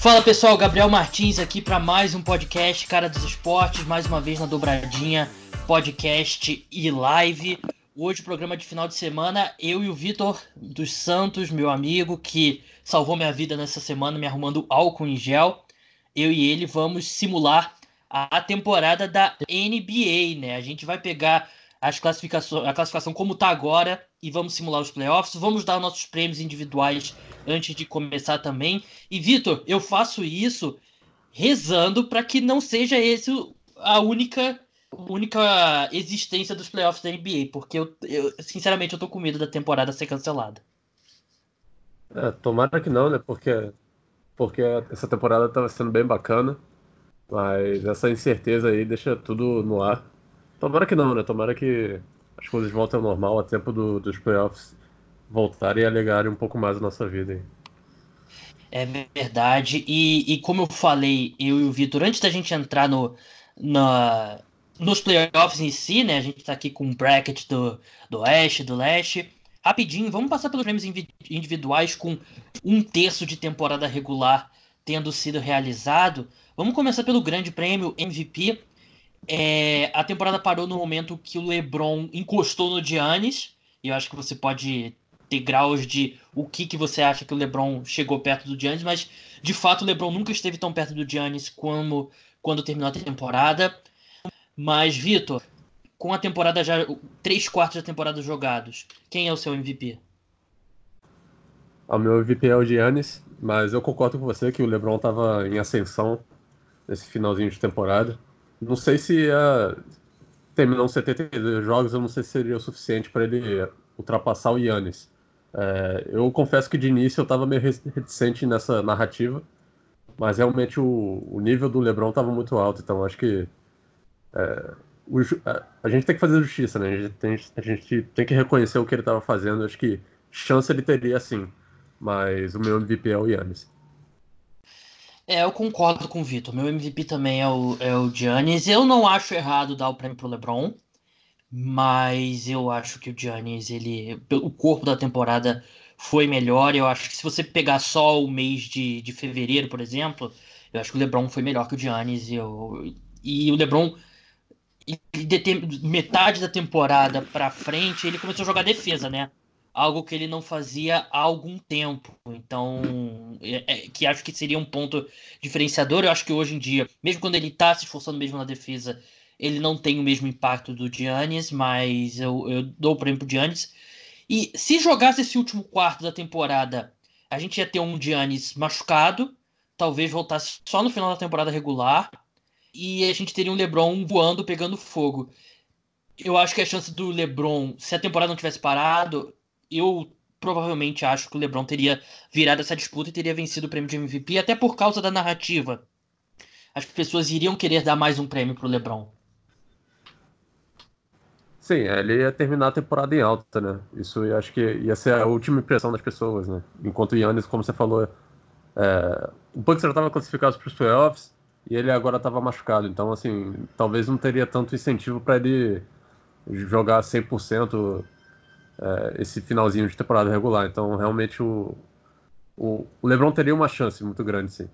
Fala pessoal, Gabriel Martins aqui para mais um podcast Cara dos Esportes, mais uma vez na dobradinha podcast e live. Hoje, programa de final de semana, eu e o Vitor dos Santos, meu amigo, que salvou minha vida nessa semana me arrumando álcool em gel. Eu e ele vamos simular a temporada da NBA, né? A gente vai pegar as classificações, a classificação como tá agora e vamos simular os playoffs. Vamos dar nossos prêmios individuais antes de começar também. E Vitor, eu faço isso rezando para que não seja esse a única única existência dos playoffs da NBA, porque eu, eu, sinceramente eu tô com medo da temporada ser cancelada. É, tomara que não, né? Porque, porque essa temporada tava sendo bem bacana, mas essa incerteza aí deixa tudo no ar. Tomara que não, né? Tomara que as coisas voltem ao normal a tempo do, dos playoffs voltarem e alegarem um pouco mais a nossa vida aí. É verdade, e, e como eu falei, eu e o Vitor, antes da gente entrar no, na, nos playoffs em si, né? A gente tá aqui com um bracket do, do Oeste, do Leste. Rapidinho, vamos passar pelos prêmios individuais com um terço de temporada regular tendo sido realizado. Vamos começar pelo grande prêmio MVP. É, a temporada parou no momento que o LeBron encostou no Giannis. E eu acho que você pode ter graus de o que, que você acha que o LeBron chegou perto do Giannis, mas de fato o LeBron nunca esteve tão perto do Giannis como quando terminou a temporada. Mas, Vitor, com a temporada já. três quartos da temporada jogados, quem é o seu MVP? O meu MVP é o Giannis, mas eu concordo com você que o LeBron estava em ascensão nesse finalzinho de temporada. Não sei se uh, terminou 72 jogos, eu não sei se seria o suficiente para ele ultrapassar o Giannis. É, eu confesso que de início eu estava meio reticente nessa narrativa, mas realmente o, o nível do LeBron estava muito alto, então acho que é, o, a, a, gente tem que fazer justiça, né? A gente tem, a gente tem que reconhecer o que ele estava fazendo. Acho que chance ele teria sim, mas o meu MVP é o Yannis. É, eu concordo com o Vitor. Meu MVP também é o, é o Giannis. Eu não acho errado dar o prêmio pro LeBron, mas eu acho que o Giannis, ele, o corpo da temporada foi melhor. Eu acho que se você pegar só o mês de, de fevereiro, por exemplo, eu acho que o LeBron foi melhor que o Giannis. Eu, e o LeBron e de metade da temporada para frente, ele começou a jogar defesa, né? Algo que ele não fazia há algum tempo. Então, é, é, que acho que seria um ponto diferenciador. Eu acho que hoje em dia, mesmo quando ele tá se esforçando mesmo na defesa, ele não tem o mesmo impacto do Giannis, mas eu, eu dou o prêmio pro Giannis. E se jogasse esse último quarto da temporada, a gente ia ter um Giannis machucado, talvez voltasse só no final da temporada regular, e a gente teria um LeBron voando, pegando fogo. Eu acho que a chance do LeBron, se a temporada não tivesse parado, eu provavelmente acho que o LeBron teria virado essa disputa e teria vencido o prêmio de MVP, até por causa da narrativa. As pessoas iriam querer dar mais um prêmio pro LeBron. Sim, ele ia terminar a temporada em alta, né? Isso eu acho que ia ser a última impressão das pessoas, né? Enquanto o Yannis, como você falou, é... o Bucks já estava classificado para os playoffs, e ele agora estava machucado. Então, assim, talvez não teria tanto incentivo para ele jogar 100% é, esse finalzinho de temporada regular. Então, realmente, o, o, o LeBron teria uma chance muito grande, sim.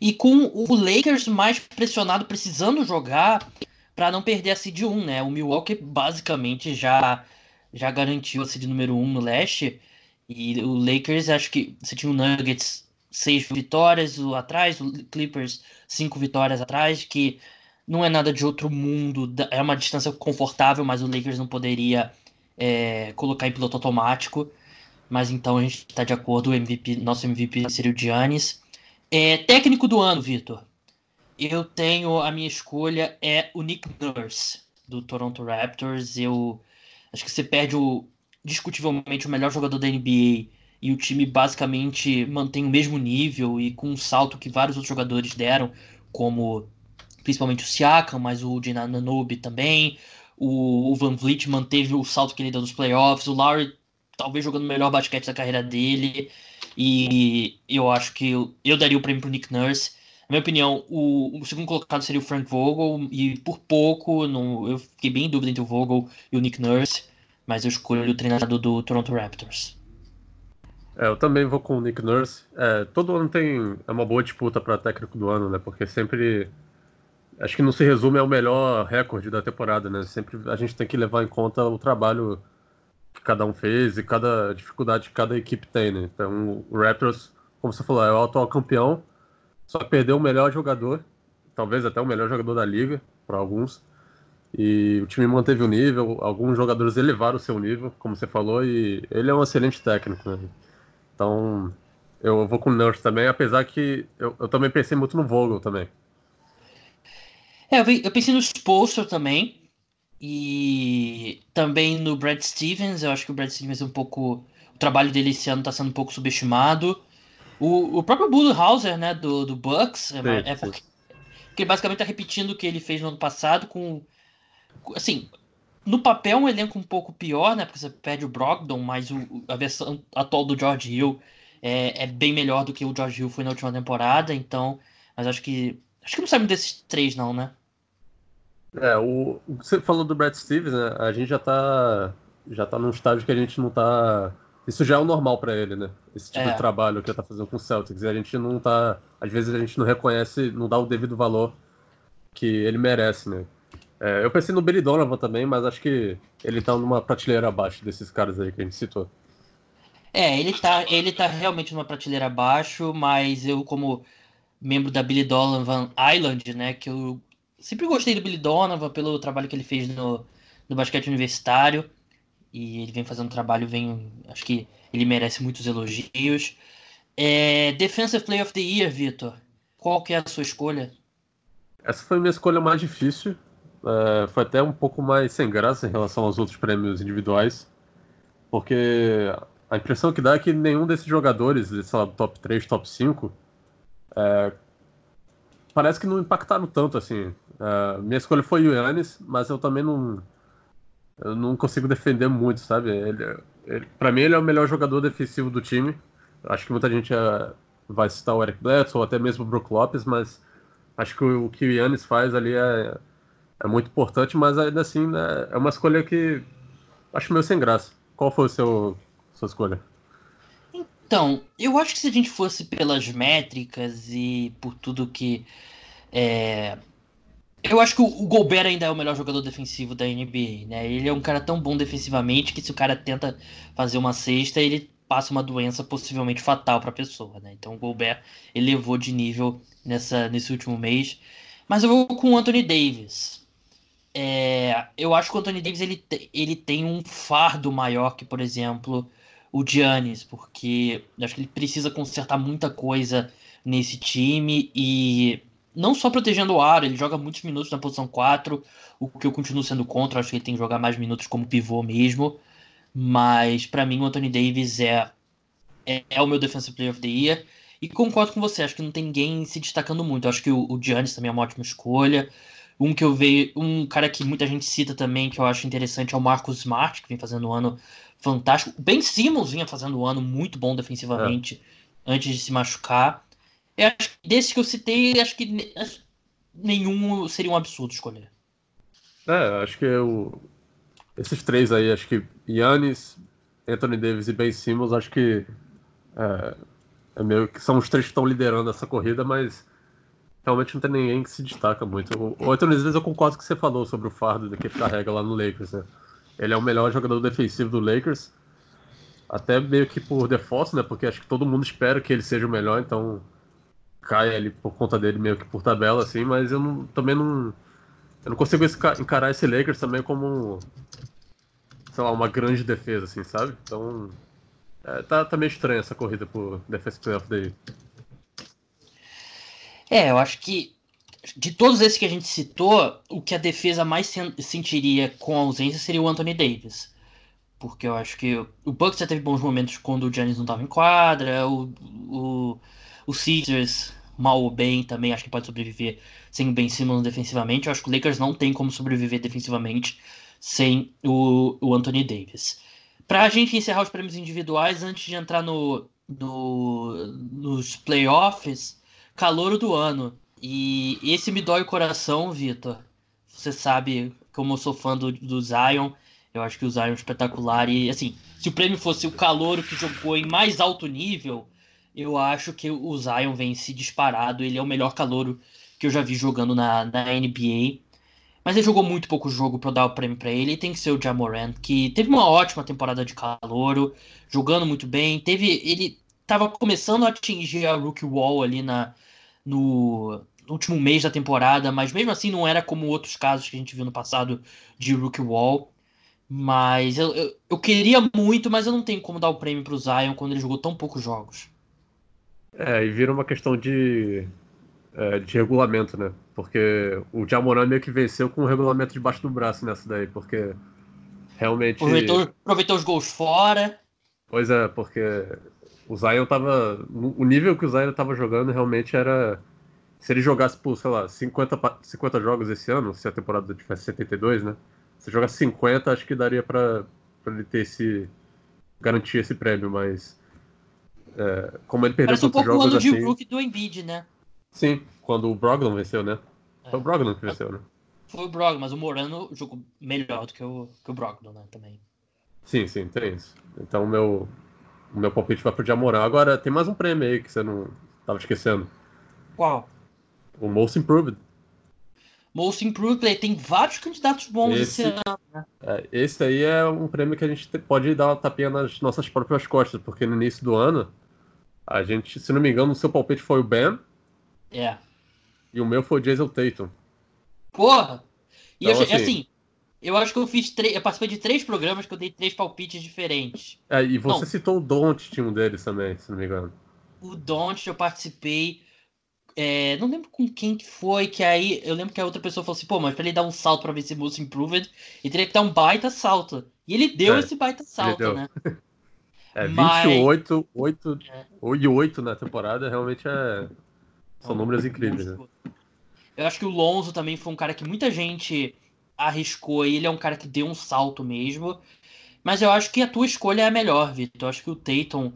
E com o Lakers mais pressionado, precisando jogar para não perder a seed 1, né? O Milwaukee basicamente já já garantiu a seed número 1 no leste. E o Lakers, acho que você tinha o Nuggets seis vitórias atrás, o Clippers cinco vitórias atrás, que não é nada de outro mundo, é uma distância confortável, mas o Lakers não poderia é, colocar em piloto automático. Mas então a gente está de acordo, o MVP, nosso MVP seria o Giannis. É, técnico do ano, Vitor. Eu tenho a minha escolha é o Nick Nurse do Toronto Raptors. Eu acho que você perde o discutivelmente o melhor jogador da NBA e o time basicamente mantém o mesmo nível e com um salto que vários outros jogadores deram, como principalmente o Siakam, mas o Dinanobi também, o, o Van Vliet manteve o salto que ele deu nos playoffs, o Lowry talvez jogando o melhor basquete da carreira dele, e eu acho que eu, eu daria o prêmio pro Nick Nurse. Na minha opinião, o, o, segundo colocado seria o Frank Vogel, e por pouco no, eu fiquei bem em dúvida entre o Vogel e o Nick Nurse, mas eu escolho o treinador do Toronto Raptors. É, eu também vou com o Nick Nurse. É, todo ano tem é uma boa disputa para técnico do ano, né? Porque sempre acho que não se resume ao melhor recorde da temporada, né? Sempre a gente tem que levar em conta o trabalho que cada um fez e cada dificuldade que cada equipe tem, né? Então o Raptors, como você falou, é o atual campeão, só perdeu o melhor jogador, talvez até o melhor jogador da liga para alguns. E o time manteve o nível, alguns jogadores elevaram o seu nível, como você falou, e ele é um excelente técnico, né? Então, eu vou com o Nurse também, apesar que eu, eu também pensei muito no Vogel também. É, eu pensei no Spolster também. E também no Brad Stevens. Eu acho que o Brad Stevens é um pouco. O trabalho dele esse ano está sendo um pouco subestimado. O, o próprio Bullhauser, né, do, do Bucks, é, é porque, porque basicamente está repetindo o que ele fez no ano passado com. Assim, no papel, um elenco um pouco pior, né? Porque você perde o Brogdon, mas o, a versão atual do George Hill é, é, bem melhor do que o George Hill foi na última temporada, então. Mas acho que. Acho que não sabe desses três, não, né? É, o, você falou do Brad Stevens, né? A gente já tá. Já tá num estágio que a gente não tá. Isso já é o normal para ele, né? Esse tipo é. de trabalho que ele tá fazendo com o Celtics. E a gente não tá. Às vezes a gente não reconhece, não dá o devido valor que ele merece, né? É, eu pensei no Billy Donovan também, mas acho que ele tá numa prateleira abaixo desses caras aí que a gente citou. É, ele tá, ele tá realmente numa prateleira abaixo, mas eu, como membro da Billy Donovan Island, né, que eu sempre gostei do Billy Donovan pelo trabalho que ele fez no, no basquete universitário, e ele vem fazendo um trabalho, vem, acho que ele merece muitos elogios. É, Defensive Player of the Year, Vitor, qual que é a sua escolha? Essa foi a minha escolha mais difícil, é, foi até um pouco mais sem graça em relação aos outros prêmios individuais, porque a impressão que dá é que nenhum desses jogadores, sei lá, top 3, top 5, é, parece que não impactaram tanto assim. É, minha escolha foi o Yannis, mas eu também não, eu não consigo defender muito, sabe? Ele, ele, pra mim, ele é o melhor jogador defensivo do time. Acho que muita gente é, vai citar o Eric Bledsoe ou até mesmo o Brook Lopes, mas acho que o, o que o Yannis faz ali é é muito importante, mas ainda assim né, é uma escolha que acho meio sem graça. Qual foi seu sua escolha? Então, eu acho que se a gente fosse pelas métricas e por tudo que. É... Eu acho que o Gobert ainda é o melhor jogador defensivo da NBA, né? Ele é um cara tão bom defensivamente que se o cara tenta fazer uma cesta, ele passa uma doença possivelmente fatal para a pessoa, né? Então o Gobert elevou de nível nessa, nesse último mês. Mas eu vou com o Anthony Davis. É, eu acho que o Anthony Davis ele, ele tem um fardo maior que, por exemplo, o Giannis, porque acho que ele precisa consertar muita coisa nesse time e não só protegendo o aro, ele joga muitos minutos na posição 4, o que eu continuo sendo contra, acho que ele tem que jogar mais minutos como pivô mesmo, mas para mim o Anthony Davis é, é, é, o meu Defensive Player of the Year, e concordo com você, acho que não tem ninguém se destacando muito, acho que o, o Giannis também é uma ótima escolha, um que eu vejo, um cara que muita gente cita também, que eu acho interessante, é o Marcos Smart, que vem fazendo um ano fantástico. O Ben Simmons vinha fazendo um ano muito bom defensivamente é. antes de se machucar. Eu acho que desses que eu citei, acho que nenhum seria um absurdo escolher. É, acho que eu, esses três aí, acho que Yannis, Anthony Davis e Ben Simmons, acho que é, é meio que são os três que estão liderando essa corrida, mas realmente não tem ninguém que se destaca muito. O, Anthony Davis eu concordo com o que você falou sobre o fardo que ele carrega lá no Lakers, né? Ele é o melhor jogador defensivo do Lakers, até meio que por default, né? Porque acho que todo mundo espera que ele seja o melhor, então cai ali por conta dele meio que por tabela, assim, mas eu não, também não. Eu não consigo encarar esse Lakers também como, sei lá, uma grande defesa, assim, sabe? Então, é, tá, tá meio estranha essa corrida por of the Year. É, eu acho que de todos esses que a gente citou, o que a defesa mais sentiria com a ausência seria o Anthony Davis. Porque eu acho que o Bucks já teve bons momentos quando o Giannis não estava em quadra, o, o Caesars, mal ou bem, também acho que pode sobreviver sem o Ben Simmons defensivamente. Eu acho que o Lakers não tem como sobreviver defensivamente sem o, o Anthony Davis. Para a gente encerrar os prêmios individuais, antes de entrar no, no, nos playoffs, Calouro do ano. E esse me dói o coração, Vitor. Você sabe como eu sou fã do, do Zion. Eu acho que o Zion é espetacular. E, assim, se o prêmio fosse o calor que jogou em mais alto nível, eu acho que o Zion vence disparado. Ele é o melhor calouro que eu já vi jogando na, na NBA. Mas ele jogou muito pouco jogo para dar o prêmio para ele. E tem que ser o Jamoran, que teve uma ótima temporada de calouro, jogando muito bem. Teve, ele estava começando a atingir a rookie wall ali na, no, último mês da temporada, mas mesmo assim não era como outros casos que a gente viu no passado de rookie wall. Mas eu, eu, eu, queria muito, mas eu não tenho como dar o prêmio pro Zion quando ele jogou tão poucos jogos. É, e vira uma questão de, é, de regulamento, né? Porque o Jamoran meio que venceu com o regulamento debaixo do braço nessa daí, porque realmente. Aproveitou, aproveitou os gols fora. Pois é, porque o Zion tava. O nível que o Zion tava jogando realmente era. Se ele jogasse por, sei lá, 50, 50 jogos esse ano, se a temporada tivesse 72, né? Se jogar 50, acho que daria para ele ter esse. garantir esse prêmio, mas. É, como ele perdeu Parece um pouco jogos o ano assim, de Brook do Embiid, né? Sim, quando o Brogdon venceu, né? É. Foi o Brogdon que venceu, né? Foi o Brogdon, mas o Morano jogou melhor do que o, que o Brogdon, né? Também. Sim, sim, tem isso. Então o meu, o meu palpite vai pro Jamoran. Agora, tem mais um prêmio aí que você não tava esquecendo. Qual? O Most Improved. Most Improved, tem vários candidatos bons esse, esse ano, né? É, esse aí é um prêmio que a gente pode dar uma tapinha nas nossas próprias costas, porque no início do ano, a gente, se não me engano, o seu palpite foi o Ben. É. E o meu foi o Jason Tatum. Porra! E então, eu, assim, assim, eu acho que eu fiz três. Eu participei de três programas que eu dei três palpites diferentes. É, e você não. citou o Don't, um deles também, se não me engano. O Don't eu participei. É, não lembro com quem que foi, que aí eu lembro que a outra pessoa falou assim, pô, mas pra ele dar um salto pra ver se Most Improved, ele teria que dar um baita salto. E ele deu é, esse baita salto, né? É, 28, mas... 8, é. e 8 na temporada realmente é. São números incríveis, né? Eu acho que o Lonzo também foi um cara que muita gente arriscou ele é um cara que deu um salto mesmo. Mas eu acho que a tua escolha é a melhor, Vitor. Eu acho que o Tatum.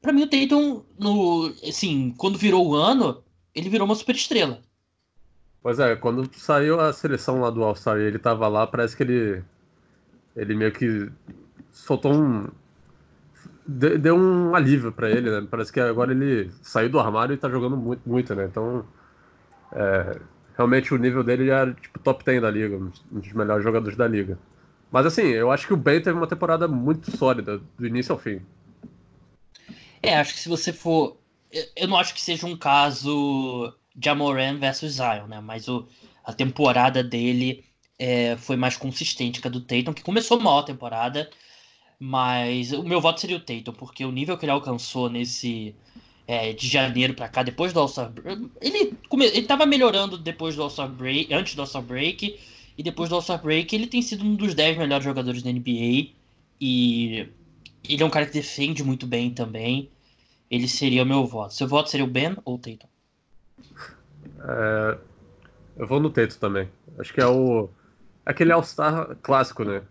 Pra mim, o Tatum, no, assim, quando virou o ano, ele virou uma super estrela. Pois é, quando saiu a seleção lá do All-Star e ele tava lá, parece que ele. Ele meio que soltou um. Deu um alívio para ele, né? Parece que agora ele saiu do armário e tá jogando muito, muito né? Então. É, realmente o nível dele era tipo top 10 da liga, um dos melhores jogadores da liga. Mas assim, eu acho que o Ben teve uma temporada muito sólida, do início ao fim. É, acho que se você for eu não acho que seja um caso de Amoran versus Zion, né? Mas o, a temporada dele é, foi mais consistente que a do Tatum, que começou mal a temporada, mas o meu voto seria o Tatum, porque o nível que ele alcançou nesse é, de janeiro para cá, depois do All-Star ele, ele tava melhorando depois do All-Star Break, antes do All-Star Break, e depois do All-Star Break ele tem sido um dos 10 melhores jogadores da NBA, e ele é um cara que defende muito bem também ele seria o meu voto. Seu voto seria o Ben ou o Tatum? É, eu vou no Tatum também. Acho que é o aquele All-Star clássico, né?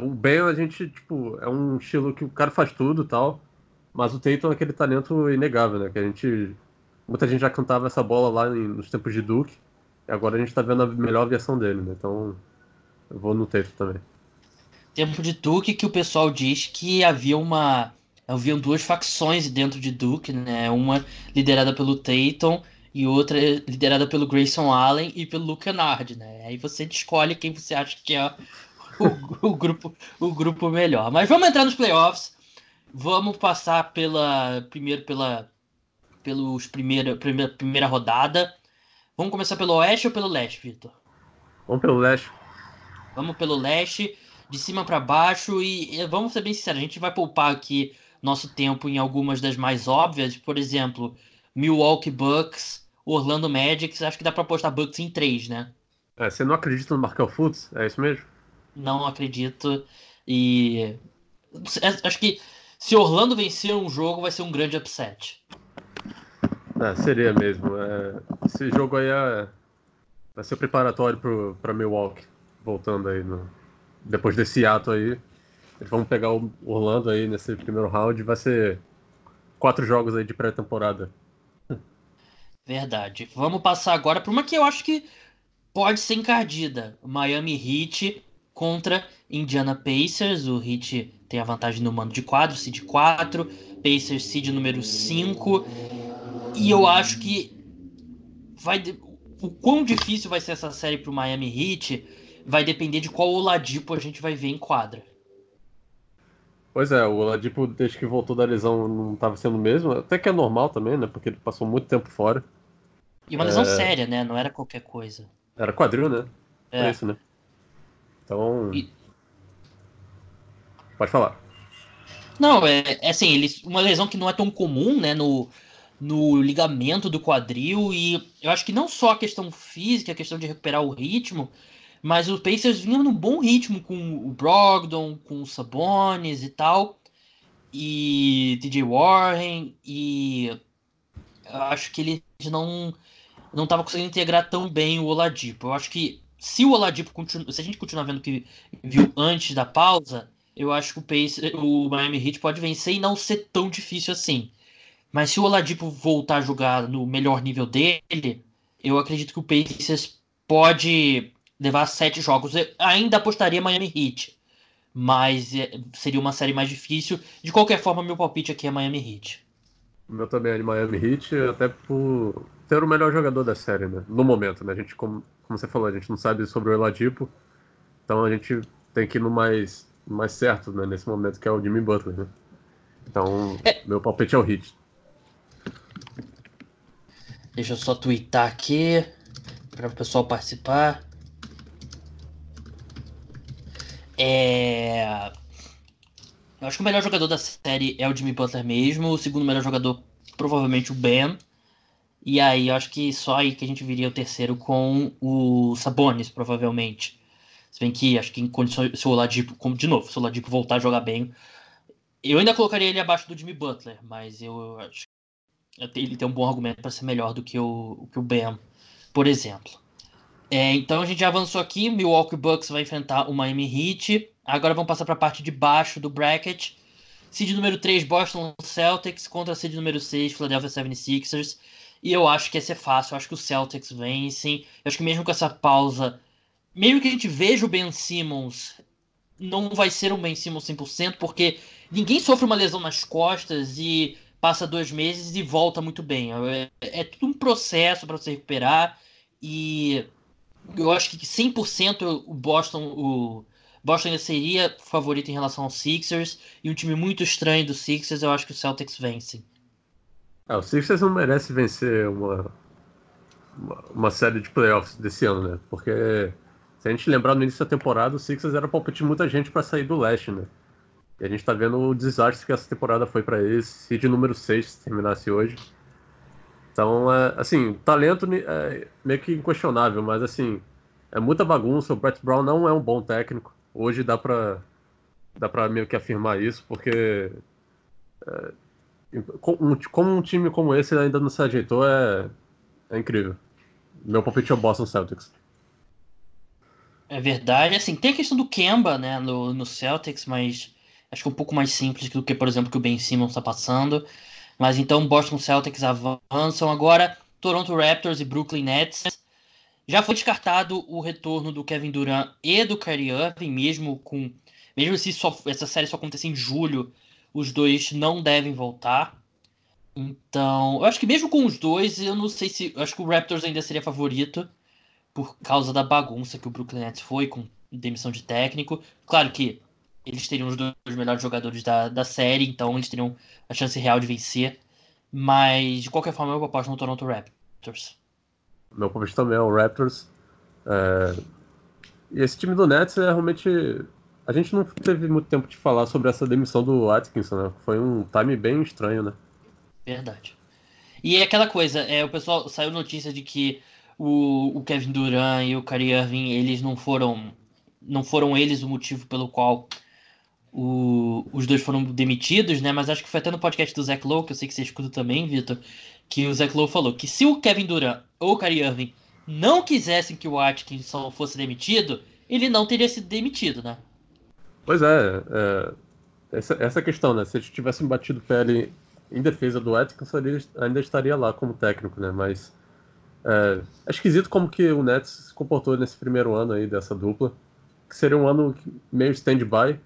O Ben a gente, tipo, é um estilo que o cara faz tudo tal, mas o Tatum é aquele talento inegável, né? Que a gente. Muita gente já cantava essa bola lá em, nos tempos de Duke, e agora a gente tá vendo a melhor versão dele, né? Então eu vou no Tatum também. Tempo de Duke que o pessoal diz que havia uma haviam duas facções dentro de Duke, né? Uma liderada pelo Tatum e outra liderada pelo Grayson Allen e pelo Luke Kennard, né? Aí você escolhe quem você acha que é o, o, grupo, o grupo melhor. Mas vamos entrar nos playoffs. Vamos passar pela primeiro pela pelos primeira, primeira primeira rodada. Vamos começar pelo oeste ou pelo leste, Vitor? Vamos pelo leste. Vamos pelo leste, de cima para baixo e vamos ser bem sinceros, a gente vai poupar aqui nosso tempo em algumas das mais óbvias, por exemplo, Milwaukee Bucks, Orlando Magic, acho que dá para apostar Bucks em três, né? É, você não acredita no Markel Fultz? É isso mesmo? Não acredito. E é, acho que se Orlando vencer um jogo, vai ser um grande upset. É, seria mesmo. É, esse jogo aí é, vai ser preparatório para Milwaukee, voltando aí no, depois desse ato aí. Vamos pegar o Orlando aí nesse primeiro round. Vai ser quatro jogos aí de pré-temporada. Verdade. Vamos passar agora para uma que eu acho que pode ser encardida. Miami Heat contra Indiana Pacers. O Heat tem a vantagem no mando de quadro, seed 4, Pacers seed número 5. E eu acho que vai o quão difícil vai ser essa série para o Miami Heat vai depender de qual Oladipo a gente vai ver em quadra. Pois é, o Oladipo desde que voltou da lesão não estava sendo o mesmo, até que é normal também, né? Porque ele passou muito tempo fora. E uma lesão é... séria, né? Não era qualquer coisa. Era quadril, né? É, isso, né? Então. E... Pode falar. Não, é, é assim, ele, uma lesão que não é tão comum, né? No, no ligamento do quadril e eu acho que não só a questão física, a questão de recuperar o ritmo, mas os Pacers vinham num bom ritmo com o Brogdon, com o Sabonis e tal, e DJ Warren, e eu acho que eles não não estavam conseguindo integrar tão bem o Oladipo. Eu acho que se o Oladipo continua, se a gente continuar vendo o que viu antes da pausa, eu acho que o Pacers, o Miami Heat pode vencer e não ser tão difícil assim. Mas se o Oladipo voltar a jogar no melhor nível dele, eu acredito que o Pacers pode levar sete jogos. Eu ainda apostaria Miami Heat, mas é, seria uma série mais difícil. De qualquer forma, meu palpite aqui é Miami Heat. O meu também é de Miami Heat, até por ter o melhor jogador da série, né? No momento, né? A gente, como, como você falou, a gente não sabe sobre o Oladipo, então a gente tem que ir no mais, mais certo, né? Nesse momento, que é o Jimmy Butler, né? Então, é... meu palpite é o Heat. Deixa eu só twittar aqui para o pessoal participar. É... Eu acho que o melhor jogador da série é o Jimmy Butler mesmo. O segundo melhor jogador, provavelmente o Ben. E aí, eu acho que só aí que a gente viria o terceiro com o Sabonis, provavelmente. Se bem que acho que em condições. Se o Oladipo, como de novo, se o Oladipo voltar a jogar bem. Eu ainda colocaria ele abaixo do Jimmy Butler, mas eu acho ele tem um bom argumento para ser melhor do que o, que o Ben, por exemplo. É, então a gente já avançou aqui. Milwaukee Bucks vai enfrentar o Miami Heat. Agora vamos passar para a parte de baixo do bracket. Seed número 3, Boston Celtics contra seed número 6, Philadelphia 76ers. E eu acho que ia ser fácil. Eu acho que os Celtics vencem. Eu acho que mesmo com essa pausa, mesmo que a gente veja o Ben Simmons, não vai ser um Ben Simmons 100%, porque ninguém sofre uma lesão nas costas e passa dois meses e volta muito bem. É, é tudo um processo para você recuperar e eu acho que 100% o Boston, o Boston seria favorito em relação aos Sixers e um time muito estranho dos Sixers, eu acho que os Celtics vencem. Ah, o Sixers não merece vencer uma, uma, série de playoffs desse ano, né? Porque se a gente lembrar no início da temporada, o Sixers era palpite de muita gente para sair do leste, né? E a gente tá vendo o desastre que essa temporada foi para eles, se de número 6 se terminasse hoje. Então, é, assim, talento é meio que inquestionável, mas assim, é muita bagunça. O Brett Brown não é um bom técnico. Hoje dá pra, dá pra meio que afirmar isso, porque é, como um time como esse ainda não se ajeitou é, é incrível. Meu palpite é o Boston Celtics. É verdade, assim, tem a questão do Kemba, né, no, no Celtics, mas Acho que é um pouco mais simples do que, por exemplo, que o Ben Simmons está passando. Mas então Boston Celtics avançam. Agora, Toronto Raptors e Brooklyn Nets. Já foi descartado o retorno do Kevin Durant e do Kyrie Irving, mesmo com. Mesmo se só, essa série só acontecer em julho, os dois não devem voltar. Então, eu acho que mesmo com os dois, eu não sei se. Eu acho que o Raptors ainda seria favorito por causa da bagunça que o Brooklyn Nets foi com demissão de técnico. Claro que eles teriam os dois melhores jogadores da, da série, então eles teriam a chance real de vencer. Mas, de qualquer forma, eu aposto no Toronto Raptors. Meu palpite também é o Raptors. É... E esse time do Nets é realmente. A gente não teve muito tempo de falar sobre essa demissão do Atkinson, né? Foi um time bem estranho, né? Verdade. E é aquela coisa, é, o pessoal saiu notícia de que o, o Kevin Durant e o Kyrie Irving, eles não foram não foram eles o motivo pelo qual o, os dois foram demitidos, né? Mas acho que foi até no podcast do Zach Lowe, que eu sei que você escuta também, Vitor, que o Zach Lowe falou que se o Kevin Durant ou o Kyrie Irving não quisessem que o Atkinson fosse demitido, ele não teria sido demitido, né? Pois é, é essa, essa questão, né? Se eles tivessem batido pele em defesa do Atkinson, ele ainda estaria lá como técnico, né? Mas é, é esquisito como que o Nets se comportou nesse primeiro ano aí dessa dupla. que seria um ano meio stand-by.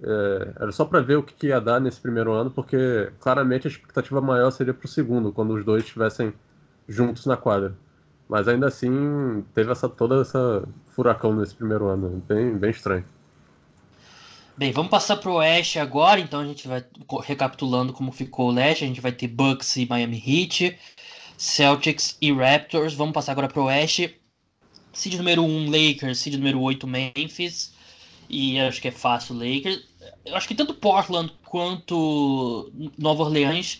É, era só para ver o que, que, ia dar nesse primeiro ano, porque claramente a expectativa maior seria para o segundo, quando os dois estivessem juntos na quadra. Mas ainda assim, teve essa, toda essa furacão nesse primeiro ano, bem, bem estranho. Bem, vamos passar para o Oeste agora, então a gente vai recapitulando como ficou o Leste, a gente vai ter Bucks e Miami Heat, Celtics e Raptors. Vamos passar agora para o Oeste. Seed número 1, Lakers. Seed número 8, Memphis. E acho que é fácil Lakers. Eu acho que tanto Portland quanto Nova Orleans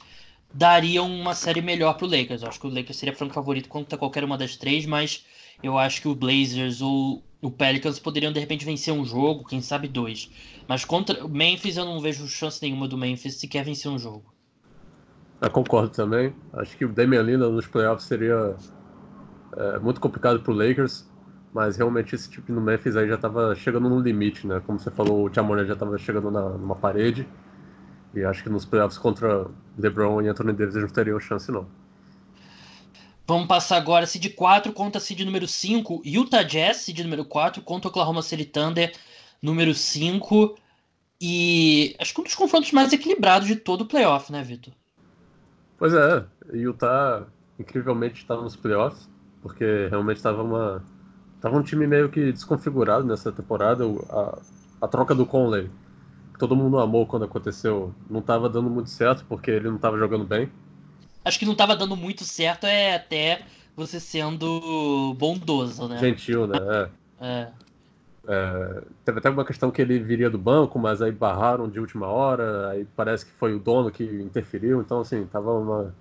dariam uma série melhor para o Lakers. Eu acho que o Lakers seria franco favorito contra qualquer uma das três, mas eu acho que o Blazers ou o Pelicans poderiam de repente vencer um jogo, quem sabe dois. Mas contra o Memphis eu não vejo chance nenhuma do Memphis sequer vencer um jogo. Eu concordo também. Acho que o Damian Lillard nos playoffs seria é, muito complicado para o Lakers, mas realmente esse tipo no Memphis aí já estava chegando no limite, né? Como você falou, o Tiamone já estava chegando na, numa parede. E acho que nos playoffs contra LeBron e Anthony Davis eles não teriam chance, não. Vamos passar agora seed 4 contra seed número 5. Utah Jazz, seed número 4, contra Oklahoma City Thunder, número 5. E acho que um dos confrontos mais equilibrados de todo o playoff, né, Vitor? Pois é, Utah incrivelmente estava nos playoffs, porque realmente estava uma. Tava um time meio que desconfigurado nessa temporada. A, a troca do Conley, que todo mundo amou quando aconteceu, não estava dando muito certo, porque ele não estava jogando bem. Acho que não estava dando muito certo, é até você sendo bondoso, né? Gentil, né? É. é. É, teve até uma questão que ele viria do banco, mas aí barraram de última hora, aí parece que foi o dono que interferiu, então assim, tava uma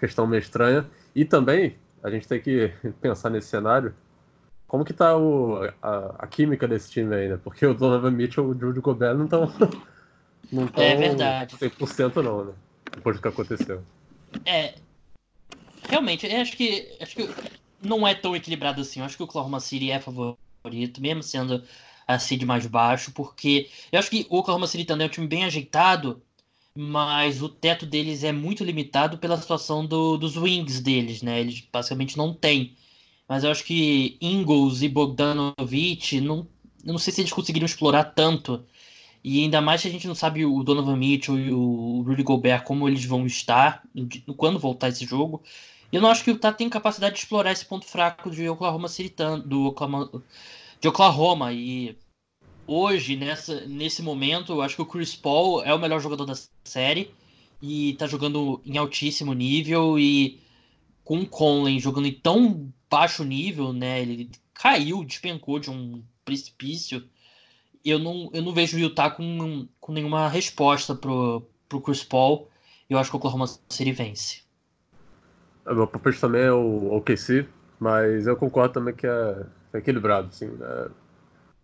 questão meio estranha. E também, a gente tem que pensar nesse cenário, como que tá o, a, a química desse time aí, né? Porque o Donovan Mitchell e o Judy Gobert não estão não tão é verdade. 100% não, né? Depois do que aconteceu. É, realmente, eu acho que, acho que não é tão equilibrado assim. Eu acho que o Oklahoma City é favorito mesmo sendo a seed mais baixo, porque eu acho que o Oklahoma City Thunder é um time bem ajeitado, mas o teto deles é muito limitado pela situação do, dos wings deles, né? Eles basicamente não têm. Mas eu acho que Ingles e Bogdanovic, não, não sei se eles conseguiram explorar tanto. E ainda mais se a gente não sabe o Donovan Mitchell e o Rudy Gobert como eles vão estar quando voltar esse jogo. Eu não acho que o Utah tem capacidade de explorar esse ponto fraco de Oklahoma City, do Oklahoma, de Oklahoma. E hoje, nessa, nesse momento, eu acho que o Chris Paul é o melhor jogador da série e tá jogando em altíssimo nível e com o Conley jogando em tão baixo nível, né? Ele caiu, despencou de um precipício. Eu não, eu não vejo o Utah com, com nenhuma resposta pro, pro Chris Paul. Eu acho que o Oklahoma City vence. Meu palpite também é o OKC, mas eu concordo também que é, é equilibrado, assim. É...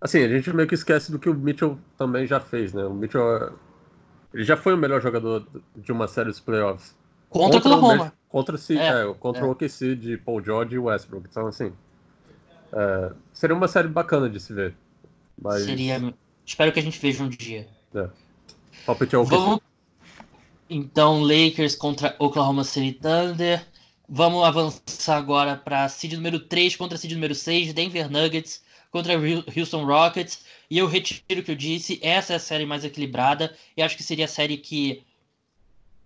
Assim, a gente meio que esquece do que o Mitchell também já fez, né? O Mitchell ele já foi o melhor jogador de uma série de playoffs. Contra, o Oklahoma. Contra, si, é, é, contra é. o OKC de Paul George e Westbrook. Então, assim, é, seria uma série bacana de se ver. Mas... Seria. Espero que a gente veja um dia. É. Palpite é o. Vamos... Então, Lakers contra Oklahoma City Thunder. Vamos avançar agora para seed número 3 contra seed número 6, Denver Nuggets contra Houston Rockets. E eu retiro o que eu disse, essa é a série mais equilibrada e acho que seria a série que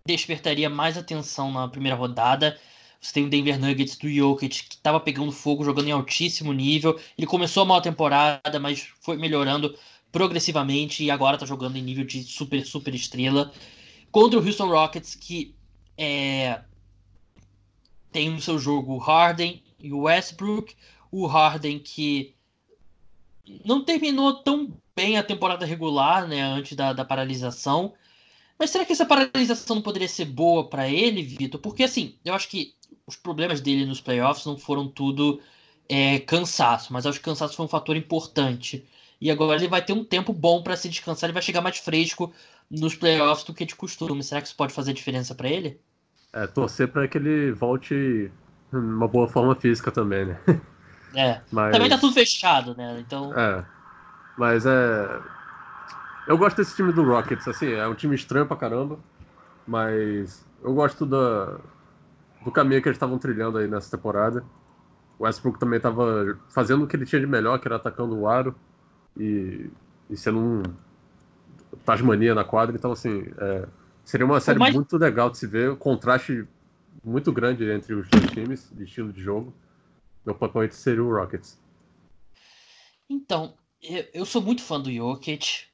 despertaria mais atenção na primeira rodada. Você tem o Denver Nuggets do Jokic, que estava pegando fogo, jogando em altíssimo nível. Ele começou a mal temporada, mas foi melhorando progressivamente e agora está jogando em nível de super, super estrela. Contra o Houston Rockets, que é, tem no seu jogo o Harden e o Westbrook. O Harden que não terminou tão bem a temporada regular, né, antes da, da paralisação. Mas será que essa paralisação não poderia ser boa para ele, Vitor? Porque assim, eu acho que os problemas dele nos playoffs não foram tudo é, cansaço, mas acho que cansaço foi um fator importante. E agora ele vai ter um tempo bom para se descansar, ele vai chegar mais fresco nos playoffs do que de costume. Será que isso pode fazer diferença para ele? É, torcer para que ele volte uma boa forma física também, né? É. Mas... Também tá tudo fechado, né? Então. É. Mas é. Eu gosto desse time do Rockets, assim, é um time estranho pra caramba, mas eu gosto da... do caminho que eles estavam trilhando aí nessa temporada. O Westbrook também estava fazendo o que ele tinha de melhor, que era atacando o aro. e, e sendo um Tasmania na quadra. Então, assim, é, seria uma série mais... muito legal de se ver. O contraste muito grande entre os dois times de estilo de jogo. Meu palpite seria o Rockets. Então, eu sou muito fã do Jokic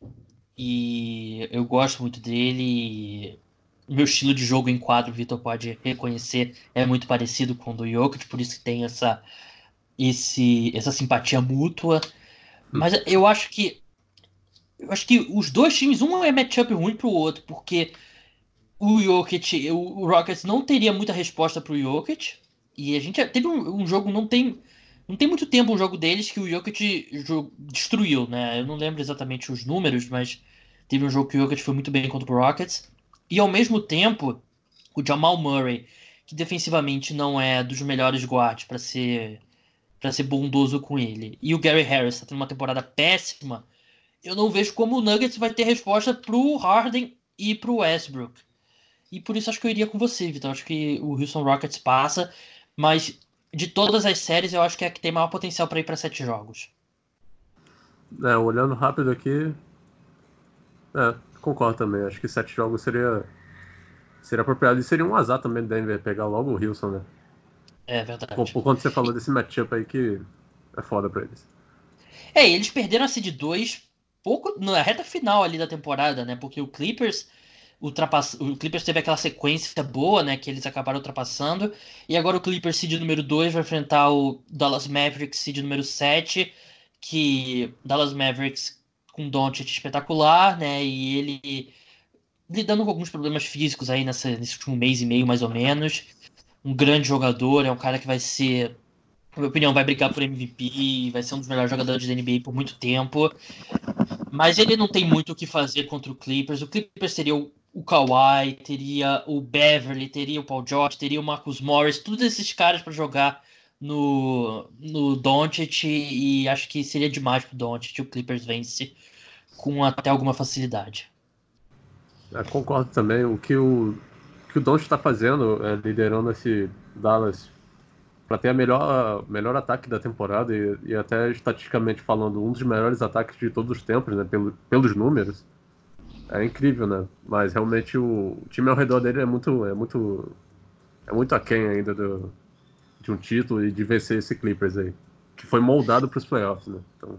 e eu gosto muito dele. Meu estilo de jogo em quadro, o Vitor pode reconhecer, é muito parecido com o do Jokic, por isso que tem essa, esse, essa simpatia mútua. Mas eu acho que eu acho que os dois times, um é matchup ruim pro outro, porque o Jokic, o Rockets não teria muita resposta pro Jokic. E a gente teve um, um, jogo, não tem, não tem muito tempo um jogo deles que o Jokic destruiu, né? Eu não lembro exatamente os números, mas teve um jogo que o Jokic foi muito bem contra o Rockets. E ao mesmo tempo, o Jamal Murray, que defensivamente não é dos melhores guards para ser para ser bondoso com ele. E o Gary Harris tá tendo uma temporada péssima. Eu não vejo como o Nuggets vai ter resposta pro Harden e pro Westbrook. E por isso acho que eu iria com você, Vitor. Acho que o Houston Rockets passa, mas de todas as séries eu acho que é a que tem maior potencial para ir para sete jogos. É, olhando rápido aqui, é, concordo também. Acho que sete jogos seria seria apropriado e seria um azar também Denver pegar logo o Houston, né? É verdade. Por, por quanto você falou desse matchup aí que é foda pra eles. É, eles perderam a Seed 2 pouco na reta final ali da temporada, né? Porque o Clippers ultrapass... o Clippers teve aquela sequência boa, né? Que eles acabaram ultrapassando. E agora o Clippers seed número 2 vai enfrentar o Dallas Mavericks seed número 7. Que Dallas Mavericks com Doncic espetacular, né? E ele lidando com alguns problemas físicos aí nessa, nesse último mês e meio, mais ou menos. Um grande jogador, é um cara que vai ser na minha opinião, vai brigar por MVP, vai ser um dos melhores jogadores da NBA por muito tempo. Mas ele não tem muito o que fazer contra o Clippers. O Clippers teria o, o Kawhi, teria o Beverly, teria o Paul George, teria o Marcus Morris, todos esses caras para jogar no, no Doncic e acho que seria demais pro Doncic. O Clippers vence com até alguma facilidade. Eu concordo também. O que o, que o Doncic está fazendo, é, liderando esse Dallas para ter a melhor, melhor ataque da temporada e, e, até estatisticamente falando, um dos melhores ataques de todos os tempos, né, pelo, pelos números. É incrível, né? Mas realmente o, o, time ao redor dele é muito é muito é muito aquém ainda do, de um título e de vencer esse Clippers aí, que foi moldado para os playoffs, né? Então...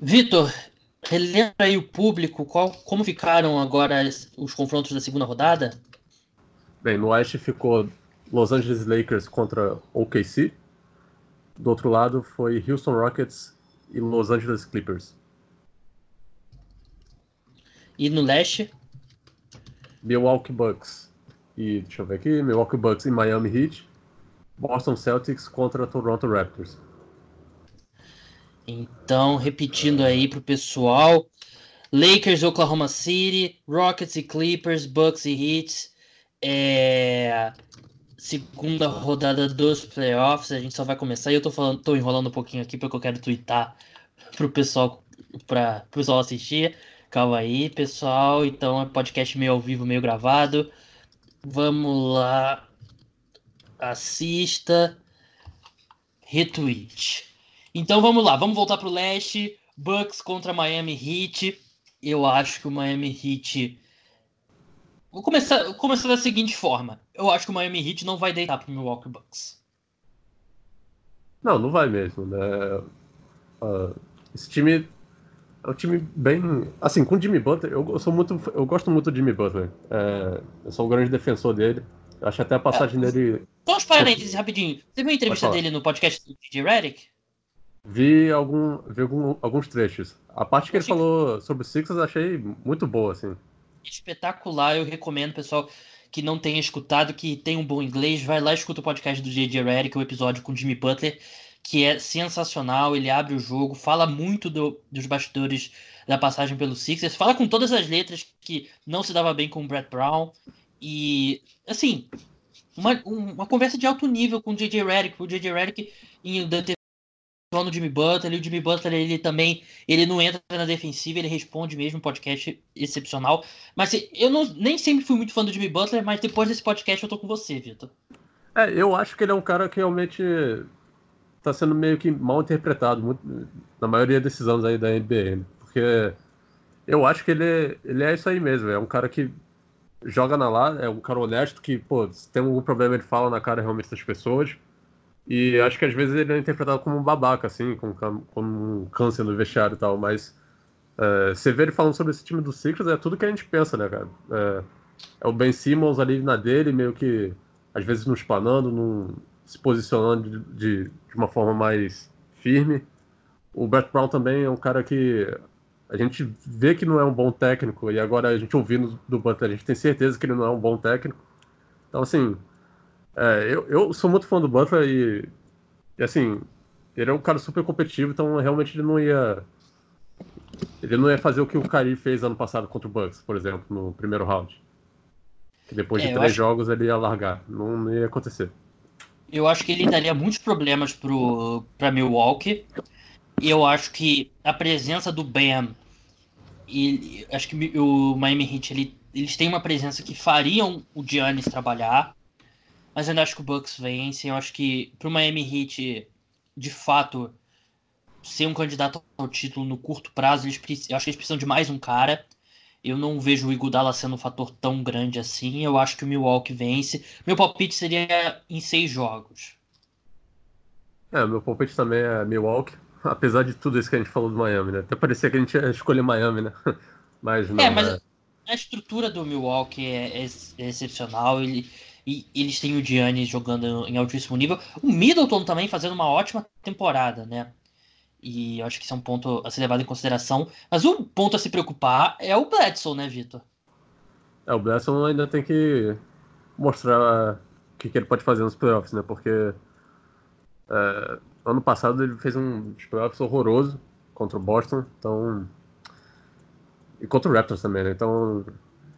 Vitor, relembra aí o público qual, como ficaram agora os confrontos da segunda rodada? Bem, no Oeste ficou Los Angeles Lakers contra OKC. Do outro lado foi Houston Rockets e Los Angeles Clippers. E no leste? Milwaukee Bucks e deixa eu ver aqui, Milwaukee Bucks e Miami Heat. Boston Celtics contra Toronto Raptors. Então, repetindo aí pro pessoal, Lakers, Oklahoma City, Rockets e Clippers, Bucks e Heat, é segunda rodada dos playoffs, a gente só vai começar e eu tô falando, tô enrolando um pouquinho aqui porque eu quero twittar pro pessoal para pro pessoal assistir. Calma aí, pessoal. Então é podcast meio ao vivo, meio gravado. Vamos lá. Assista. Retweet. Então vamos lá, vamos voltar pro leste. Bucks contra Miami Heat. Eu acho que o Miami Heat Vou começar, vou começar da seguinte forma. Eu acho que o Miami Heat não vai deitar pro Milwaukee Bucks. Não, não vai mesmo, né? Uh, esse time é um time bem. Assim, com o Jimmy Butler, eu, eu sou muito. Eu gosto muito do Jimmy Butler. É, eu sou um grande defensor dele. Acho até a passagem é, dele. Só uns parênteses rapidinho. Você viu a entrevista dele no podcast do DJ Redick? Vi, algum, vi algum, alguns trechos. A parte que ele falou sobre o Sixers achei muito boa, assim espetacular. Eu recomendo, pessoal, que não tenha escutado, que tem um bom inglês, vai lá e escuta o podcast do J.J. Redick, o episódio com Jimmy Butler, que é sensacional. Ele abre o jogo, fala muito do, dos bastidores da passagem pelo Sixers, fala com todas as letras que não se dava bem com o Brett Brown. E, assim, uma, uma conversa de alto nível com o J.J. Redick. O J.J. Redick, em no Jimmy Butler, e o Jimmy Butler ele também ele não entra na defensiva, ele responde mesmo, podcast excepcional. Mas eu não, nem sempre fui muito fã do Jimmy Butler, mas depois desse podcast eu tô com você, Vitor. É, eu acho que ele é um cara que realmente tá sendo meio que mal interpretado muito, na maioria desses anos aí da NBA, né? porque eu acho que ele, ele é isso aí mesmo, é um cara que joga na lá, é um cara honesto que, pô, se tem algum problema ele fala na cara realmente das pessoas, e acho que às vezes ele é interpretado como um babaca, assim, como, um câncer no vestiário e tal, mas é, você vê ele falando sobre esse time do Sixers, é tudo que a gente pensa, né, cara? É, é o Ben Simmons ali na dele, meio que às vezes não espanando, não se posicionando de, de, de, uma forma mais firme. O Brett Brown também é um cara que a gente vê que não é um bom técnico, e agora a gente ouvindo do Butler, a gente tem certeza que ele não é um bom técnico. Então, assim, é, eu, eu sou muito fã do Butler e, e, assim, ele é um cara super competitivo, então realmente ele não ia. Ele não ia fazer o que o Kyrie fez ano passado contra o Bucks, por exemplo, no primeiro round. Que depois de é, três acho... jogos ele ia largar. Não, não, ia acontecer. Eu acho que ele daria muitos problemas pro, pra Milwaukee. E eu acho que a presença do Bam e acho que o Miami Heat ele, eles têm uma presença que fariam o Giannis trabalhar, mas eu ainda acho que o Bucks vence. Eu acho que pro Miami Heat, de fato, ser um candidato ao título no curto prazo, eles, eu acho que eles precisam de mais um cara. Eu não vejo o Iguodala sendo um fator tão grande assim. Eu acho que o Milwaukee vence. Meu palpite seria em seis jogos. É, meu palpite também é Milwaukee. Apesar de tudo isso que a gente falou do Miami, né? Até parecia que a gente ia escolher Miami, né? Mas não. É, mas é... a estrutura do Milwaukee é, é, é excepcional. Ele, e eles têm o Giannis jogando em altíssimo nível. O Middleton também fazendo uma ótima temporada, né? E eu acho que isso é um ponto a ser levado em consideração. Mas o ponto a se preocupar é o Bledsoe, né, Vitor? É, o Bledsoe ainda tem que mostrar o que, que ele pode fazer nos playoffs, né? Porque é, ano passado ele fez um playoffs horroroso contra o Boston, então. E contra o Raptors também, né? Então,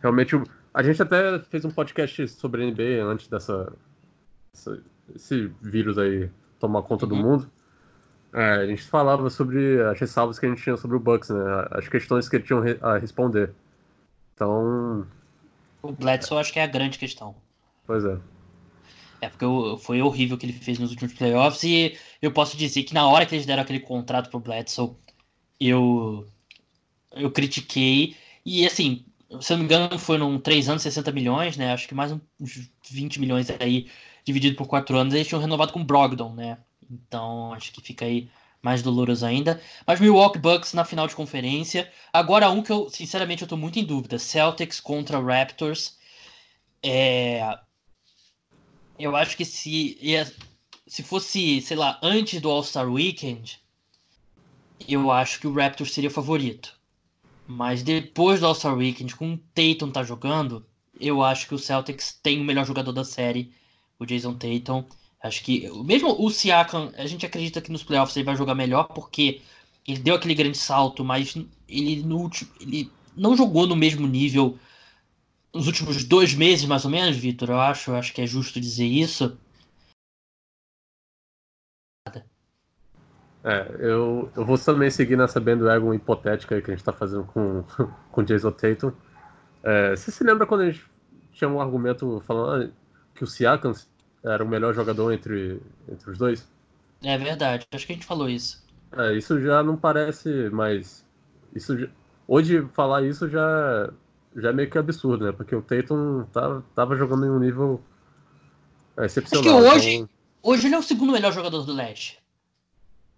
realmente, a gente até fez um podcast sobre NBA antes dessa. Essa, esse vírus aí tomar conta uhum. do mundo. É, a gente falava sobre as ressalvas que a gente tinha sobre o Bucks, né? As questões que ele tinha a responder. Então. O Bledsoe acho que é a grande questão. Pois é. É, porque foi horrível o que ele fez nos últimos playoffs e eu posso dizer que na hora que eles deram aquele contrato pro Bledsoe, eu. Eu critiquei. E assim, se eu não me engano, foi num 3 anos, 60 milhões, né? Acho que mais uns 20 milhões aí, dividido por 4 anos, eles tinham renovado com o Brogdon, né? Então acho que fica aí mais doloroso ainda. Mas Milwaukee Bucks na final de conferência. Agora um que eu, sinceramente, eu tô muito em dúvida. Celtics contra Raptors. É... Eu acho que se, se fosse, sei lá, antes do All-Star Weekend, eu acho que o Raptors seria favorito. Mas depois do All-Star Weekend, com o Tatum tá jogando, eu acho que o Celtics tem o melhor jogador da série, o Jason Tatum. Acho que mesmo o Siakam, a gente acredita que nos playoffs ele vai jogar melhor porque ele deu aquele grande salto, mas ele no último, ele não jogou no mesmo nível nos últimos dois meses, mais ou menos, Vitor. Eu acho, eu acho que é justo dizer isso. É, eu, eu vou também seguir nessa bandwagon hipotética que a gente está fazendo com, com Jason Tatum. É, você se lembra quando a gente tinha um argumento falando que o Siakam era o melhor jogador entre, entre os dois? É verdade, acho que a gente falou isso. É, isso já não parece mais. Isso já... Hoje falar isso já, já é meio que absurdo, né? Porque o Tatum tá, tava jogando em um nível excepcional. Acho que hoje, então... hoje ele é o segundo melhor jogador do Leste.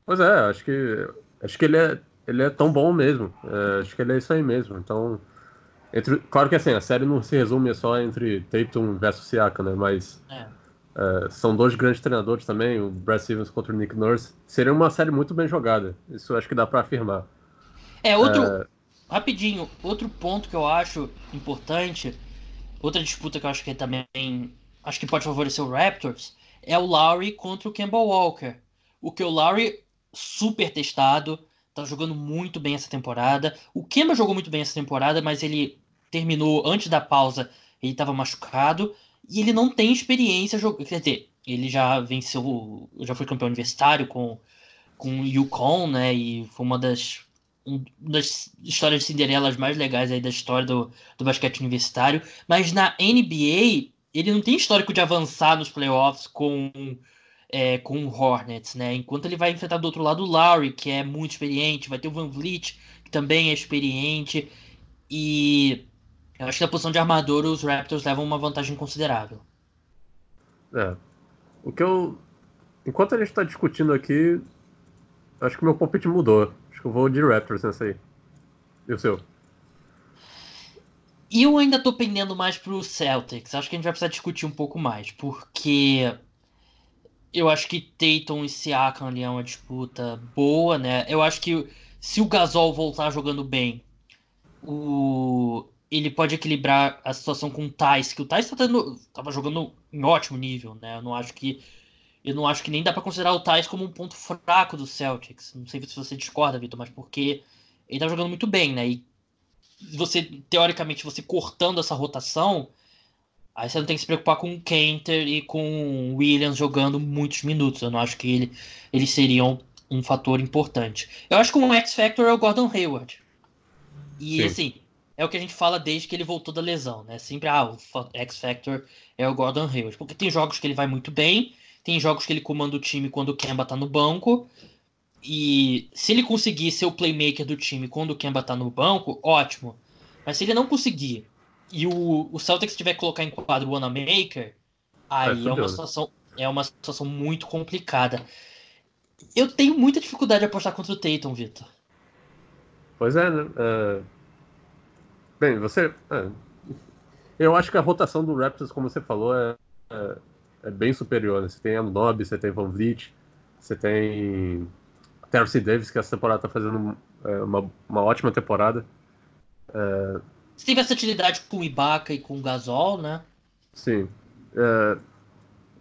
Pois é, acho que. Acho que ele é, ele é tão bom mesmo. É, acho que ele é isso aí mesmo. Então. Entre, claro que assim, a série não se resume só entre Tatum versus Siaka, né? Mas. É Uh, são dois grandes treinadores também, o Brad Stevens contra o Nick Nurse. Seria uma série muito bem jogada. Isso acho que dá para afirmar. É, outro. Uh... Rapidinho, outro ponto que eu acho importante, outra disputa que eu acho que também. Acho que pode favorecer o Raptors, é o Lowry contra o Campbell Walker. O que o Lowry, super testado, tá jogando muito bem essa temporada. O Kemba jogou muito bem essa temporada, mas ele terminou antes da pausa, ele estava machucado. E ele não tem experiência jogando. Quer dizer, ele já venceu, já foi campeão universitário com, com Yukon, né? E foi uma das, das histórias de Cinderelas mais legais aí da história do, do basquete universitário. Mas na NBA, ele não tem histórico de avançar nos playoffs com é, com o Hornets, né? Enquanto ele vai enfrentar do outro lado o Lowry, que é muito experiente, vai ter o Van Vliet, que também é experiente, e eu acho que na posição de armador os Raptors levam uma vantagem considerável. É. O que eu. Enquanto a gente está discutindo aqui, acho que meu palpite mudou. Acho que eu vou de Raptors nessa aí. E o seu? E eu ainda tô pendendo mais pro Celtics. Acho que a gente vai precisar discutir um pouco mais, porque eu acho que Tatum e Siakam ali é uma disputa boa, né? Eu acho que se o Gasol voltar jogando bem, o ele pode equilibrar a situação com o Thais, que o Thais tá tendo, tava jogando em ótimo nível, né? Eu não acho que eu não acho que nem dá para considerar o Thais como um ponto fraco do Celtics. Não sei se você discorda, Vitor, mas porque ele tá jogando muito bem, né? E você teoricamente você cortando essa rotação, aí você não tem que se preocupar com o Kenter e com o Williams jogando muitos minutos. Eu não acho que ele, eles seriam um fator importante. Eu acho que um X Factor é o Gordon Hayward. E Sim. assim, é o que a gente fala desde que ele voltou da lesão, né? Sempre, ah, o X Factor é o Gordon Hayward. Porque tem jogos que ele vai muito bem, tem jogos que ele comanda o time quando o Kemba tá no banco. E se ele conseguir ser o playmaker do time quando o Kemba tá no banco, ótimo. Mas se ele não conseguir e o, o Celtics tiver que colocar em quadro o Wanamaker, aí é, é uma situação é uma situação muito complicada. Eu tenho muita dificuldade de apostar contra o Tatum, Vitor. Pois é, né? Uh Bem, você. É, eu acho que a rotação do Raptors, como você falou, é, é, é bem superior. Né? Você tem Anunoby, você tem Van Vliet, você tem Terence Davis, que essa temporada está fazendo uma, uma ótima temporada. É... Você tem versatilidade com o Ibaka e com o Gasol, né? Sim. É,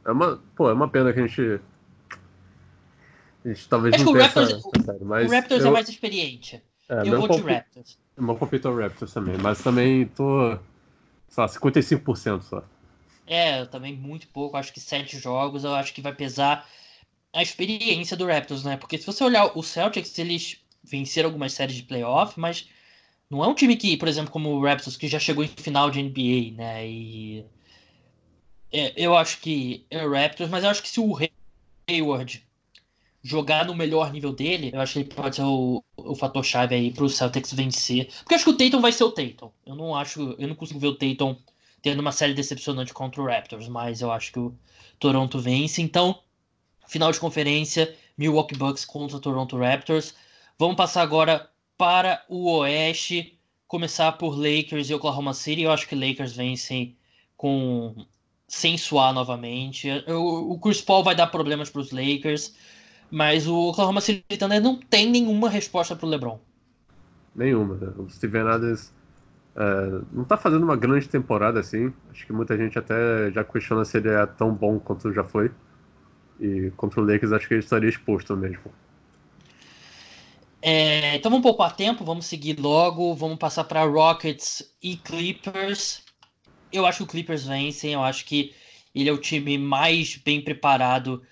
é, uma, pô, é uma pena que a gente. A gente talvez acho não tenha essa, essa mas o Raptors é eu... é mais experiente. É, eu vou de Raptors. Eu vou palpite Raptors também, mas também tô, sei lá, 55% só. É, também muito pouco, acho que sete jogos, eu acho que vai pesar a experiência do Raptors, né? Porque se você olhar o Celtics, eles venceram algumas séries de playoff, mas não é um time que, por exemplo, como o Raptors, que já chegou em final de NBA, né? E é, eu acho que é o Raptors, mas eu acho que se o Hayward jogar no melhor nível dele, eu acho que ele pode ser o, o fator chave aí pro Celtics vencer. Porque eu acho que o Tatum vai ser o Tatum. Eu não acho, eu não consigo ver o Tatum tendo uma série decepcionante contra o Raptors, mas eu acho que o Toronto vence. Então, final de conferência, Milwaukee Bucks contra o Toronto Raptors. Vamos passar agora para o Oeste, começar por Lakers e Oklahoma City. Eu acho que Lakers vencem com sem suar novamente. O, Chris Paul vai dar problemas para os Lakers. Mas o Oklahoma City Thunder não tem nenhuma resposta para o LeBron. Nenhuma. Né? O Steven Adams é, não está fazendo uma grande temporada assim. Acho que muita gente até já questiona se ele é tão bom quanto já foi. E contra o Lakers acho que ele estaria exposto mesmo. É, então vamos poupar tempo, vamos seguir logo, vamos passar para Rockets e Clippers. Eu acho que o Clippers vencem, eu acho que ele é o time mais bem preparado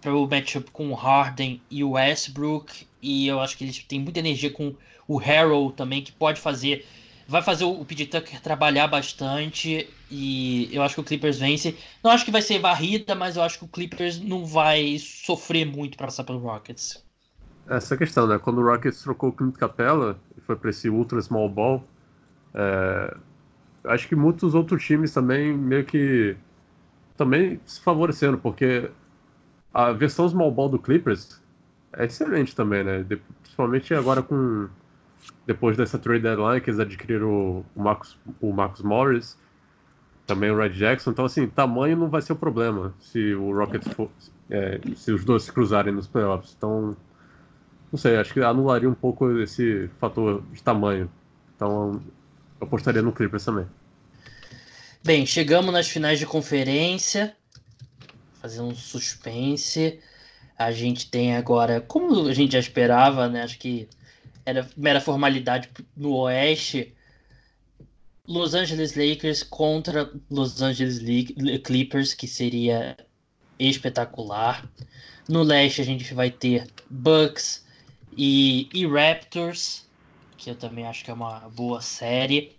para o matchup com o Harden e o Westbrook. E eu acho que eles têm muita energia com o Harrell também, que pode fazer. Vai fazer o PJ Tucker trabalhar bastante. E eu acho que o Clippers vence. Não acho que vai ser varrida, mas eu acho que o Clippers não vai sofrer muito para passar pelo Rockets. Essa questão, né? Quando o Rockets trocou o Clint Capella e foi para esse ultra small ball, é... acho que muitos outros times também meio que também se favoreceram, porque a versão small ball do Clippers é excelente também, né? De, principalmente agora com depois dessa trade deadline que eles adquiriram o Marcus, o Marcus Morris, também o Red Jackson. Então, assim, tamanho não vai ser o problema se o Rockets for, é, se os dois se cruzarem nos playoffs. Então, não sei, acho que anularia um pouco esse fator de tamanho. Então, eu apostaria no Clippers também. Bem, chegamos nas finais de conferência fazer um suspense. A gente tem agora, como a gente já esperava, né? Acho que era mera formalidade no Oeste. Los Angeles Lakers contra Los Angeles Clippers, que seria espetacular. No leste a gente vai ter Bucks e, e Raptors, que eu também acho que é uma boa série.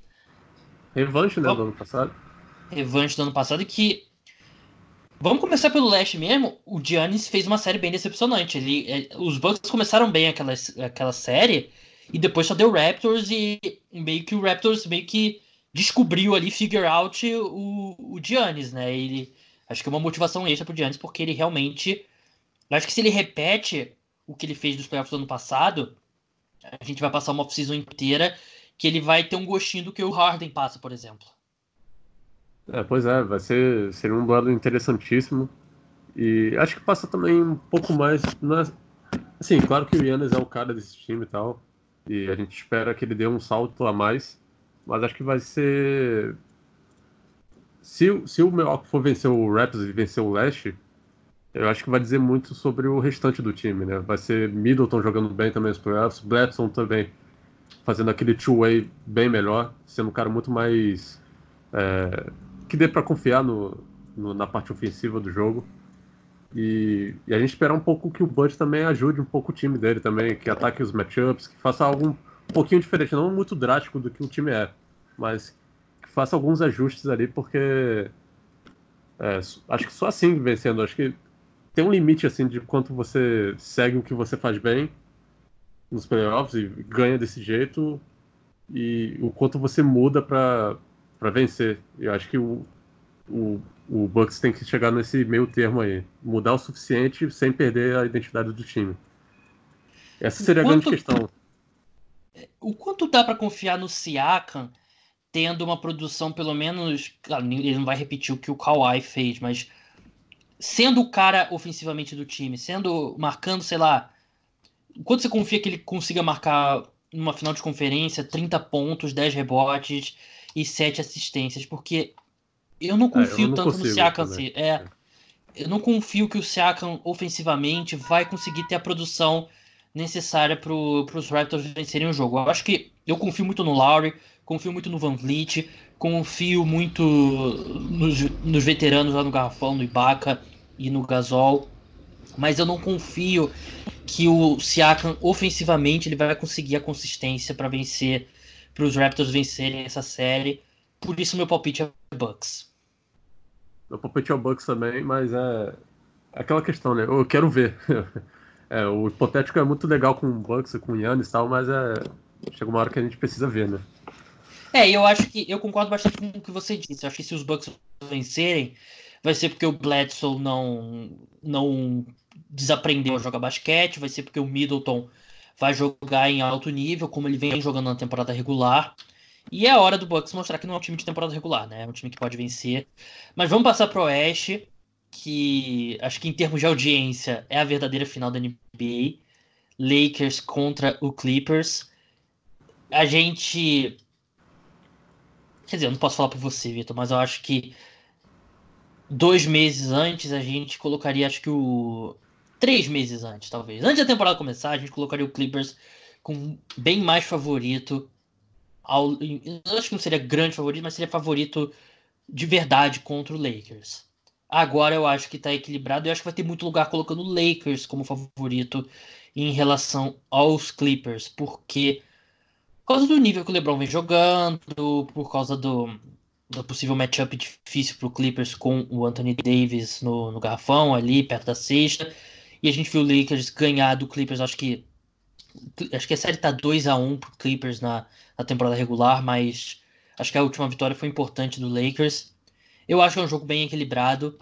Revanche, né, do ano passado. Revanche do ano passado, que Vamos começar pelo leste mesmo. O Giannis fez uma série bem decepcionante. Ele, é, os Bucks começaram bem aquela, aquela série e depois só deu Raptors e meio que o Raptors meio que descobriu ali, figure out o, o Giannis, né? Ele, acho que é uma motivação extra pro Giannis porque ele realmente... Acho que se ele repete o que ele fez dos playoffs do ano passado, a gente vai passar uma off-season inteira que ele vai ter um gostinho do que o Harden passa, por exemplo. É, pois é, vai ser, ser um duelo interessantíssimo. E acho que passa também um pouco mais. Na... Assim, claro que o Yannis é o cara desse time e tal. E a gente espera que ele dê um salto a mais. Mas acho que vai ser. Se, se o Milwaukee for vencer o Raptors e vencer o Leste, eu acho que vai dizer muito sobre o restante do time, né? Vai ser Middleton jogando bem também nos playoffs, Bledson também fazendo aquele two-way bem melhor, sendo um cara muito mais. É, que dê para confiar no, no, na parte ofensiva do jogo. E, e, a gente espera um pouco que o Bud também ajude um pouco o time dele também, que ataque os matchups, que faça algo um pouquinho diferente, não muito drástico do que o time é, mas que faça alguns ajustes ali, porque é, acho que só assim vencendo, acho que tem um limite assim de quanto você segue o que você faz bem nos playoffs e ganha desse jeito e o quanto você muda para para vencer. Eu acho que o, o, o Bucks tem que chegar nesse meio termo aí, mudar o suficiente sem perder a identidade do time. Essa seria quanto, a grande questão. O quanto dá para confiar no Siakam tendo uma produção pelo menos, claro, ele não vai repetir o que o Kawhi fez, mas sendo o cara ofensivamente do time, sendo marcando, sei lá, quanto você confia que ele consiga marcar numa final de conferência 30 pontos, 10 rebotes, e sete assistências, porque eu não confio é, eu não tanto no Siakam. Assim, é, eu não confio que o Siakam ofensivamente vai conseguir ter a produção necessária para os Raptors vencerem o jogo. Eu acho que eu confio muito no Lowry, confio muito no Van Vliet, confio muito nos, nos veteranos lá no Garrafão, no Ibaka e no Gasol, mas eu não confio que o Siakam ofensivamente ele vai conseguir a consistência para vencer para os Raptors vencerem essa série. Por isso meu palpite é Bucks. Meu palpite é o Bucks também, mas é aquela questão, né? Eu quero ver. é, o hipotético é muito legal com o Bucks com o Yannis e tal, mas é chega uma hora que a gente precisa ver, né? É, eu acho que eu concordo bastante com o que você disse. Eu acho que se os Bucks vencerem, vai ser porque o Bledsoe não não desaprendeu a jogar basquete, vai ser porque o Middleton vai jogar em alto nível, como ele vem jogando na temporada regular. E é hora do Bucks mostrar que não é um time de temporada regular, né? É um time que pode vencer. Mas vamos passar pro Oeste, que acho que em termos de audiência é a verdadeira final da NBA. Lakers contra o Clippers. A gente. Quer dizer, eu não posso falar por você, Vitor, mas eu acho que dois meses antes a gente colocaria, acho que o três meses antes, talvez. Antes da temporada começar, a gente colocaria o Clippers com bem mais favorito. Ao, eu acho que não seria grande favorito, mas seria favorito de verdade contra o Lakers. Agora eu acho que está equilibrado. Eu acho que vai ter muito lugar colocando o Lakers como favorito em relação aos Clippers, porque por causa do nível que o LeBron vem jogando, por causa do, do possível matchup difícil para o Clippers com o Anthony Davis no, no garrafão ali perto da sexta. E a gente viu o Lakers ganhar do Clippers, acho que. Acho que a série tá 2 a 1 pro Clippers na, na temporada regular, mas acho que a última vitória foi importante do Lakers. Eu acho que é um jogo bem equilibrado,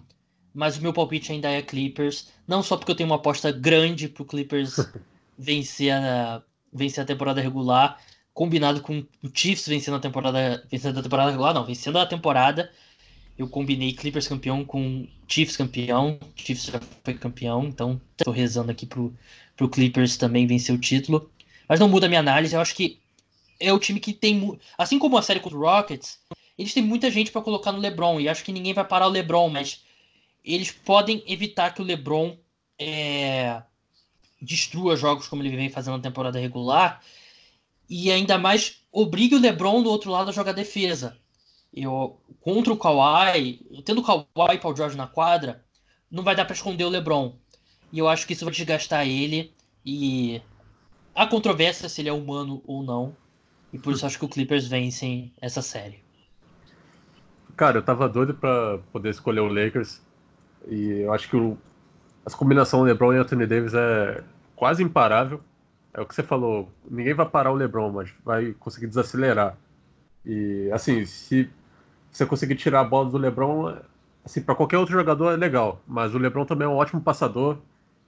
mas o meu palpite ainda é Clippers. Não só porque eu tenho uma aposta grande pro Clippers vencer a, vencer a temporada regular, combinado com o Chiefs vencendo a temporada. Vencendo a temporada regular, não, vencendo a temporada eu combinei Clippers campeão com Chiefs campeão. Chiefs já foi campeão, então estou rezando aqui pro, pro Clippers também vencer o título. Mas não muda a minha análise, eu acho que é o time que tem. Assim como a série contra o Rockets, eles têm muita gente para colocar no LeBron, e acho que ninguém vai parar o LeBron, mas eles podem evitar que o LeBron é, destrua jogos como ele vem fazendo na temporada regular, e ainda mais obrigue o LeBron do outro lado a jogar defesa eu, contra o Kawhi, tendo o Kawhi e Paul George na quadra, não vai dar para esconder o LeBron. E eu acho que isso vai desgastar ele. E há controvérsia se ele é humano ou não. E por isso acho que o Clippers vencem essa série. Cara, eu tava doido para poder escolher o Lakers. E eu acho que o, essa combinação LeBron e Anthony Davis é quase imparável. É o que você falou, ninguém vai parar o LeBron, mas vai conseguir desacelerar. E assim, se você conseguir tirar a bola do LeBron, assim, para qualquer outro jogador é legal, mas o LeBron também é um ótimo passador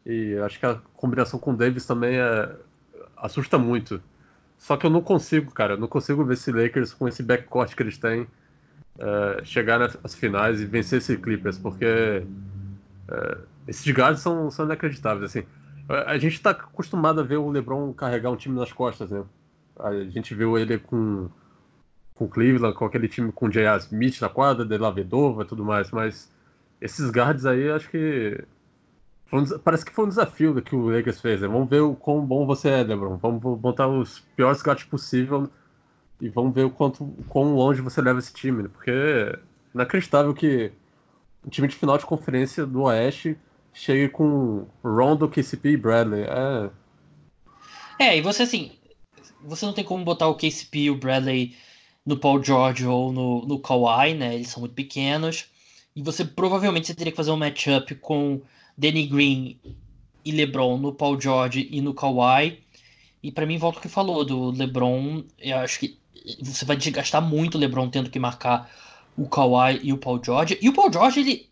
e acho que a combinação com o Davis também é, assusta muito. Só que eu não consigo, cara, eu não consigo ver esse Lakers com esse backcourt que eles têm uh, chegar nas finais e vencer esse Clippers, porque uh, esses guards são, são inacreditáveis, assim. A gente está acostumado a ver o LeBron carregar um time nas costas, né? A gente viu ele com com Cleveland, com aquele time com J.R. Smith na quadra, De La Vedova e tudo mais, mas esses guards aí acho que um, parece que foi um desafio que o Lakers fez. Né? Vamos ver o quão bom você é, LeBron. Vamos botar os piores guards possível e vamos ver o quanto o quão longe você leva esse time, né? porque é inacreditável que um time de final de conferência do Oeste chegue com Rondo, KCP e Bradley. É... é, e você assim, você não tem como botar o KCP e o Bradley no Paul George ou no, no Kawhi, né? Eles são muito pequenos. E você provavelmente você teria que fazer um matchup com Danny Green e LeBron no Paul George e no Kawhi. E para mim, volta o que falou do LeBron, eu acho que você vai desgastar muito o LeBron tendo que marcar o Kawhi e o Paul George. E o Paul George, ele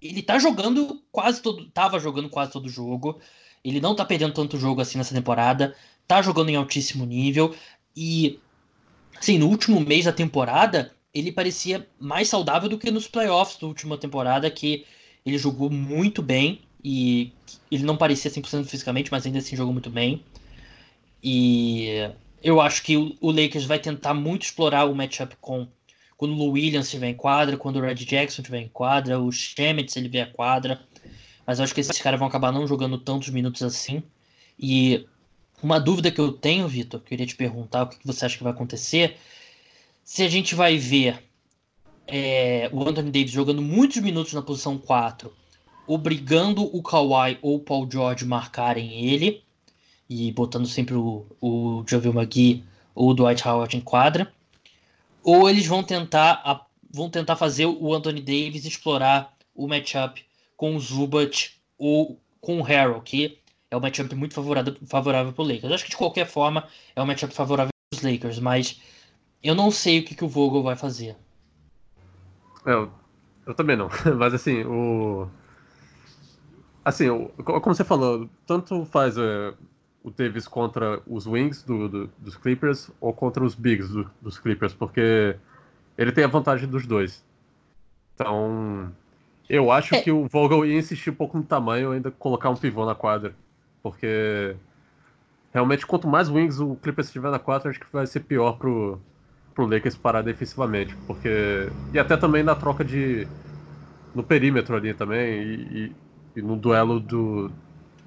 ele tá jogando quase todo, tava jogando quase todo jogo. Ele não tá perdendo tanto jogo assim nessa temporada, tá jogando em altíssimo nível e Sim, no último mês da temporada, ele parecia mais saudável do que nos playoffs da última temporada, que ele jogou muito bem e ele não parecia 100% fisicamente, mas ainda assim jogou muito bem. E eu acho que o Lakers vai tentar muito explorar o matchup com quando o Williams estiver em quadra, quando o Red Jackson estiver em quadra, o Shemet ele vier a quadra. Mas eu acho que esses caras vão acabar não jogando tantos minutos assim. E uma dúvida que eu tenho, Vitor, queria te perguntar o que você acha que vai acontecer. Se a gente vai ver é, o Anthony Davis jogando muitos minutos na posição 4, obrigando o Kawhi ou o Paul George marcarem ele, e botando sempre o, o McGee ou o Dwight Howard em quadra, ou eles vão tentar, a, vão tentar fazer o Anthony Davis explorar o matchup com o Zubat ou com o Harrell, que é um matchup muito favorável, favorável para o Lakers. Acho que de qualquer forma é um matchup favorável para os Lakers, mas eu não sei o que, que o Vogel vai fazer. É, eu, eu também não, mas assim, o. Assim, o, como você falou, tanto faz é, o Davis contra os Wings do, do, dos Clippers ou contra os Bigs do, dos Clippers, porque ele tem a vantagem dos dois. Então, eu acho é. que o Vogel ia insistir um pouco no tamanho, ainda colocar um pivô na quadra. Porque realmente, quanto mais wings o Clippers tiver na 4, acho que vai ser pior pro, pro Lakers parar defensivamente. Porque. E até também na troca de. no perímetro ali também. E, e, e no duelo do,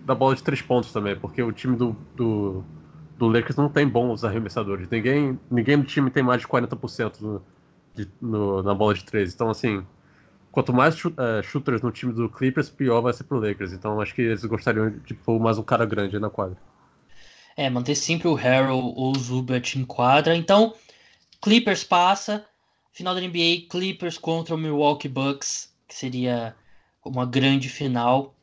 da bola de três pontos também. Porque o time do, do, do Lakers não tem bons arremessadores. Ninguém, ninguém no time tem mais de 40% no, de, no, na bola de três. Então, assim quanto mais uh, shooters no time do Clippers, pior vai ser pro Lakers. Então acho que eles gostariam de pôr mais um cara grande na quadra. É, manter sempre o Harrell ou o Zubat em quadra. Então, Clippers passa. Final da NBA, Clippers contra o Milwaukee Bucks, que seria uma grande final.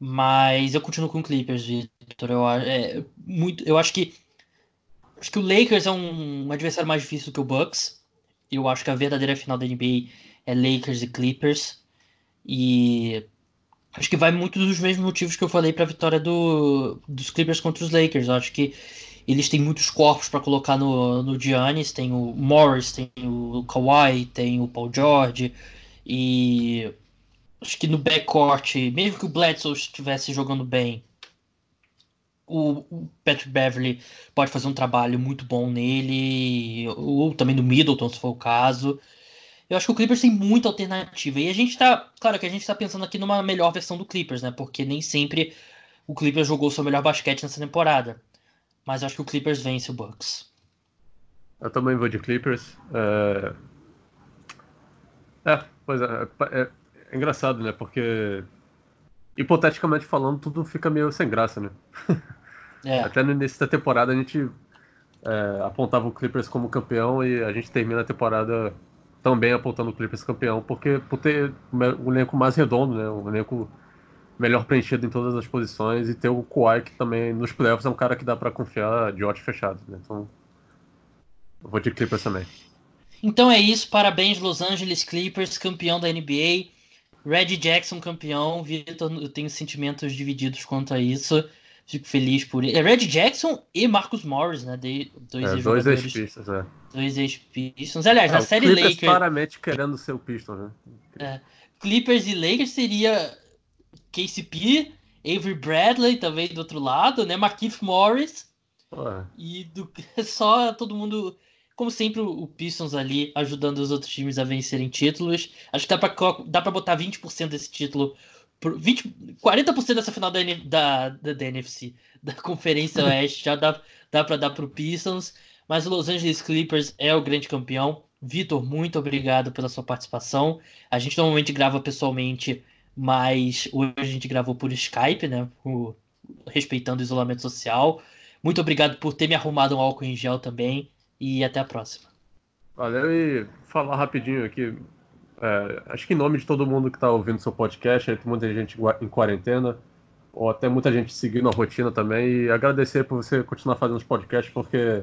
Mas eu continuo com Clippers, Victor. Eu, é, muito, eu acho que acho que o Lakers é um, um adversário mais difícil que o Bucks. Eu acho que a verdadeira final da NBA é Lakers e Clippers. E acho que vai muito dos mesmos motivos que eu falei para a vitória do, dos Clippers contra os Lakers. Eu acho que eles têm muitos corpos para colocar no, no Giannis. Tem o Morris, tem o Kawhi, tem o Paul George. E acho que no backcourt, mesmo que o Bledsoe estivesse jogando bem, o, Patrick Beverly pode fazer um trabalho muito bom nele, ou também no Middleton, se for o caso. Eu acho que o Clippers tem muita alternativa. E a gente tá. Claro que a gente tá pensando aqui numa melhor versão do Clippers, né? Porque nem sempre o Clippers jogou seu melhor basquete nessa temporada. Mas eu acho que o Clippers vence o Bucks. Eu também vou de Clippers. É, é pois é, é, é engraçado, né? Porque hipoteticamente falando, tudo fica meio sem graça, né? É. Até no início da temporada a gente é, apontava o Clippers como campeão e a gente termina a temporada também apontando o Clippers campeão, porque por ter um elenco mais redondo, né? Um elenco melhor preenchido em todas as posições e ter o Kawhi que também nos playoffs é um cara que dá para confiar de olhos fechados, né? Então eu vou de Clippers também. Então é isso, parabéns Los Angeles Clippers, campeão da NBA. Red Jackson campeão, Vitor, eu tenho sentimentos divididos quanto a isso. Fico feliz por ele. É Red Jackson e Marcus Morris, né? De, dois é, dois ex-Pistons, é. Dois ex-Pistons. Aliás, é, na série Clippers Lakers. claramente querendo ser o Pistons, né? É, Clippers e Lakers seria KCP, Avery Bradley também do outro lado, né? Marquinhos Morris. Ué. E do, só todo mundo como sempre, o Pistons ali ajudando os outros times a vencerem títulos. Acho que dá pra, dá pra botar 20% desse título. 20, 40% dessa final da, da, da, da NFC, da Conferência Oeste, já dá, dá pra dar pro Pistons. Mas o Los Angeles Clippers é o grande campeão. Vitor, muito obrigado pela sua participação. A gente normalmente grava pessoalmente, mas hoje a gente gravou por Skype, né? Por, respeitando o isolamento social. Muito obrigado por ter me arrumado um álcool em gel também e até a próxima. Valeu e falar rapidinho aqui. É, acho que em nome de todo mundo que está ouvindo seu podcast, tem muita gente em quarentena, ou até muita gente seguindo a rotina também, e agradecer por você continuar fazendo os podcasts, porque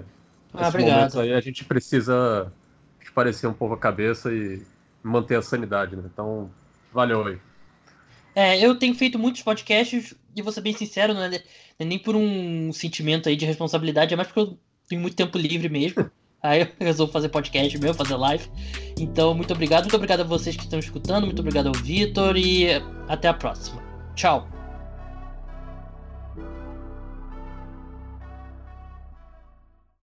ah, nesse momento aí a gente precisa esparecer um pouco a cabeça e manter a sanidade, né? Então, valeu aí. É, eu tenho feito muitos podcasts, e vou ser bem sincero, não é nem por um sentimento aí de responsabilidade, é mais porque eu tenho muito tempo livre mesmo. Aí eu resolvo fazer podcast mesmo, fazer live. Então, muito obrigado. Muito obrigado a vocês que estão escutando. Muito obrigado ao Vitor e até a próxima. Tchau.